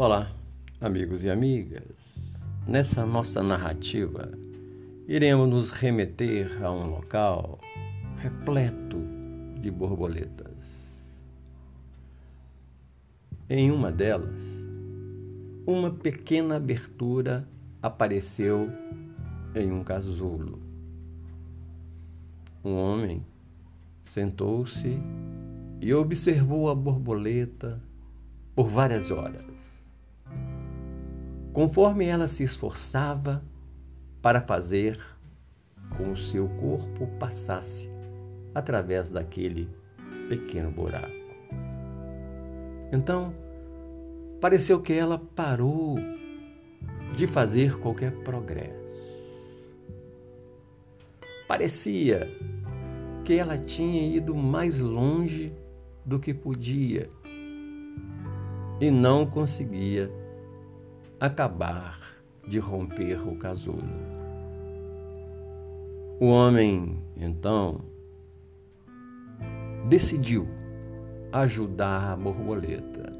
Olá, amigos e amigas. Nessa nossa narrativa, iremos nos remeter a um local repleto de borboletas. Em uma delas, uma pequena abertura apareceu em um casulo. Um homem sentou-se e observou a borboleta por várias horas. Conforme ela se esforçava para fazer com o seu corpo passasse através daquele pequeno buraco. Então, pareceu que ela parou de fazer qualquer progresso. Parecia que ela tinha ido mais longe do que podia e não conseguia acabar de romper o casulo. O homem, então, decidiu ajudar a borboleta.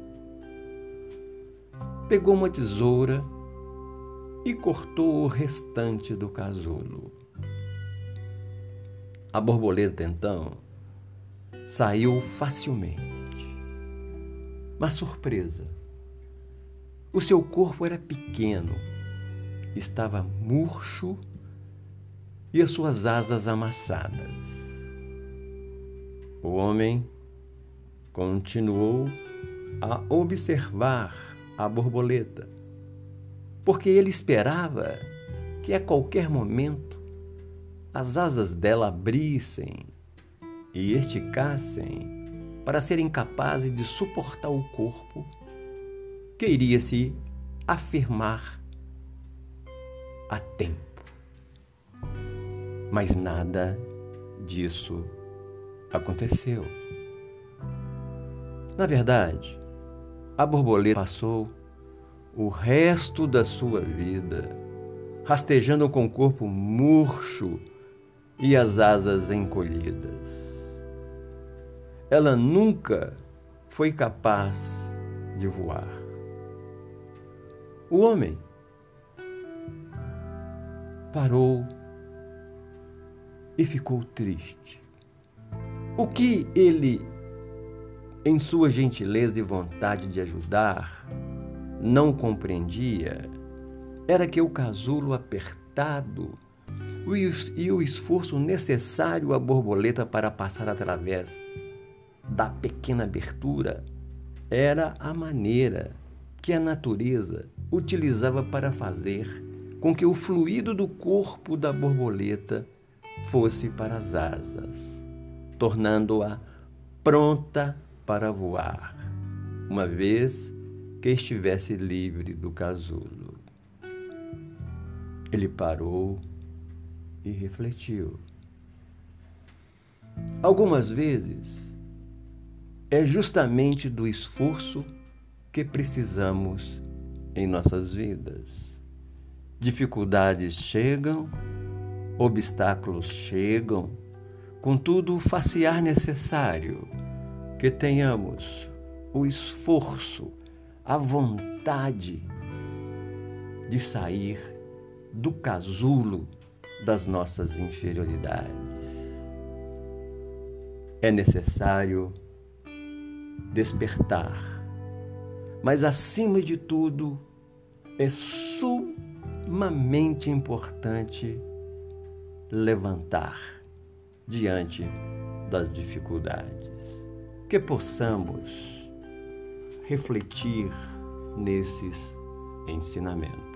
Pegou uma tesoura e cortou o restante do casulo. A borboleta, então, saiu facilmente. Mas surpresa! O seu corpo era pequeno, estava murcho e as suas asas amassadas. O homem continuou a observar a borboleta, porque ele esperava que a qualquer momento as asas dela abrissem e esticassem para serem capazes de suportar o corpo que iria se afirmar a tempo. Mas nada disso aconteceu. Na verdade, a borboleta passou o resto da sua vida rastejando com o corpo murcho e as asas encolhidas. Ela nunca foi capaz de voar. O homem parou e ficou triste. O que ele, em sua gentileza e vontade de ajudar, não compreendia era que o casulo apertado e o esforço necessário à borboleta para passar através da pequena abertura era a maneira que a natureza utilizava para fazer com que o fluido do corpo da borboleta fosse para as asas, tornando-a pronta para voar, uma vez que estivesse livre do casulo. Ele parou e refletiu. Algumas vezes é justamente do esforço que precisamos em nossas vidas. Dificuldades chegam, obstáculos chegam, contudo, o facear necessário que tenhamos o esforço, a vontade de sair do casulo das nossas inferioridades. É necessário despertar, mas acima de tudo, é sumamente importante levantar diante das dificuldades. Que possamos refletir nesses ensinamentos.